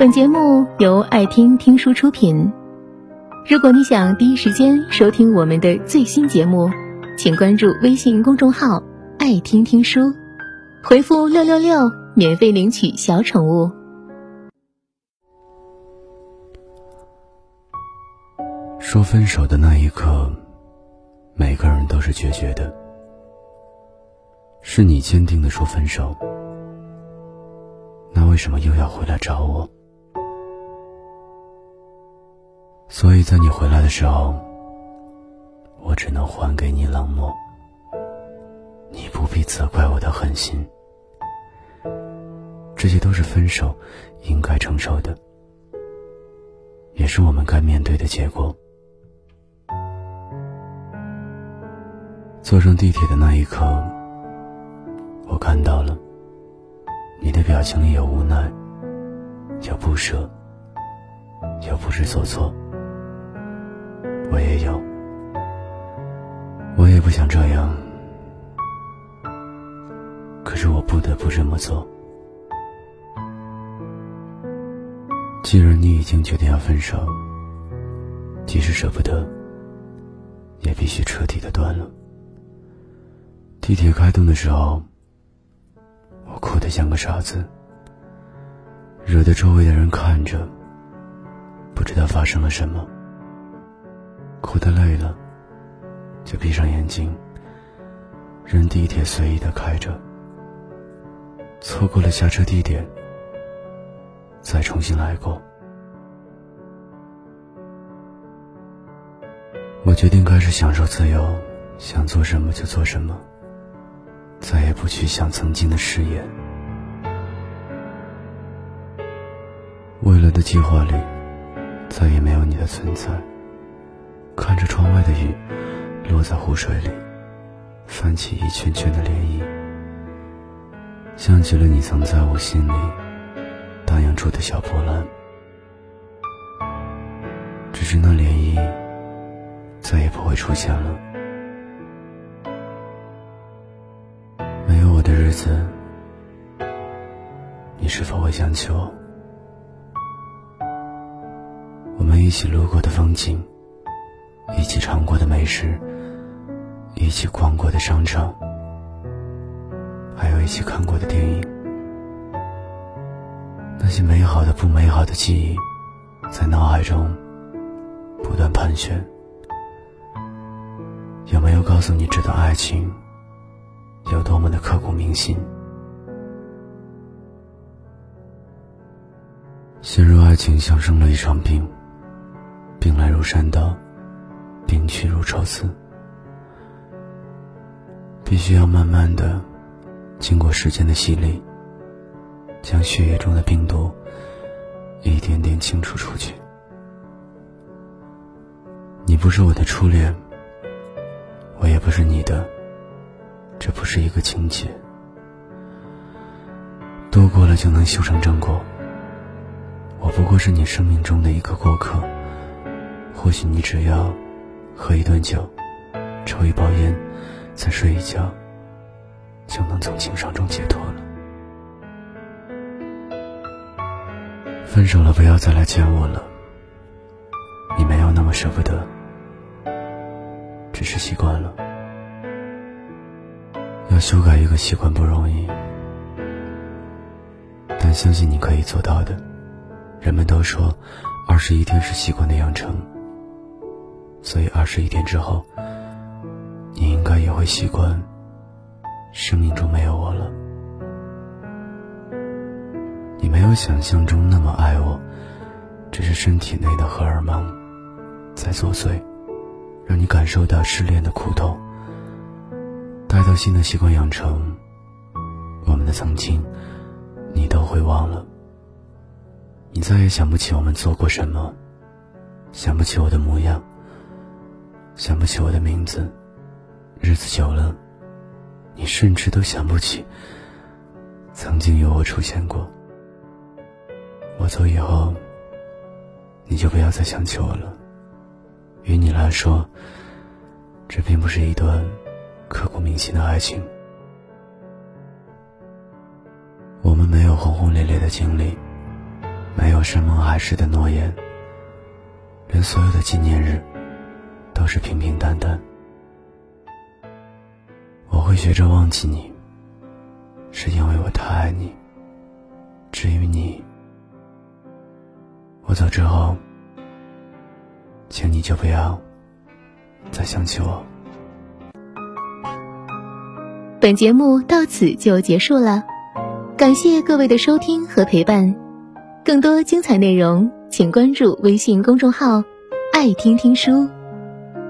本节目由爱听听书出品。如果你想第一时间收听我们的最新节目，请关注微信公众号“爱听听书”，回复“六六六”免费领取小宠物。说分手的那一刻，每个人都是决绝的。是你坚定的说分手，那为什么又要回来找我？所以在你回来的时候，我只能还给你冷漠。你不必责怪我的狠心，这些都是分手应该承受的，也是我们该面对的结果。坐上地铁的那一刻，我看到了你的表情里有无奈，有不舍，有不知所措。我也有，我也不想这样，可是我不得不这么做。既然你已经决定要分手，即使舍不得，也必须彻底的断了。地铁开动的时候，我哭得像个傻子，惹得周围的人看着，不知道发生了什么。哭得累了，就闭上眼睛，任地铁随意的开着。错过了下车地点，再重新来过。我决定开始享受自由，想做什么就做什么，再也不去想曾经的誓言。未来的计划里，再也没有你的存在。看着窗外的雨落在湖水里，泛起一圈圈的涟漪，像极了你曾在我心里荡漾出的小波澜。只是那涟漪再也不会出现了。没有我的日子，你是否会想起我？我们一起路过的风景。一起尝过的美食，一起逛过的商场，还有一起看过的电影，那些美好的、不美好的记忆，在脑海中不断盘旋。有没有告诉你这段爱情有多么的刻骨铭心？陷入爱情像生了一场病，病来如山倒。病去如抽丝，必须要慢慢的经过时间的洗礼，将血液中的病毒一点点清除出去。你不是我的初恋，我也不是你的，这不是一个情节，度过了就能修成正果。我不过是你生命中的一个过客，或许你只要。喝一顿酒，抽一包烟，再睡一觉，就能从情伤中解脱了。分手了，不要再来见我了。你没有那么舍不得，只是习惯了。要修改一个习惯不容易，但相信你可以做到的。人们都说，二十一天是习惯的养成。所以，二十一天之后，你应该也会习惯生命中没有我了。你没有想象中那么爱我，只是身体内的荷尔蒙在作祟，让你感受到失恋的苦痛。待到新的习惯养成，我们的曾经，你都会忘了。你再也想不起我们做过什么，想不起我的模样。想不起我的名字，日子久了，你甚至都想不起曾经有我出现过。我走以后，你就不要再想起我了。于你来说，这并不是一段刻骨铭心的爱情。我们没有轰轰烈烈的经历，没有山盟海誓的诺言，连所有的纪念日都是平平淡淡。我会学着忘记你，是因为我太爱你。至于你，我走之后，请你就不要再想起我。本节目到此就结束了，感谢各位的收听和陪伴。更多精彩内容，请关注微信公众号“爱听听书”，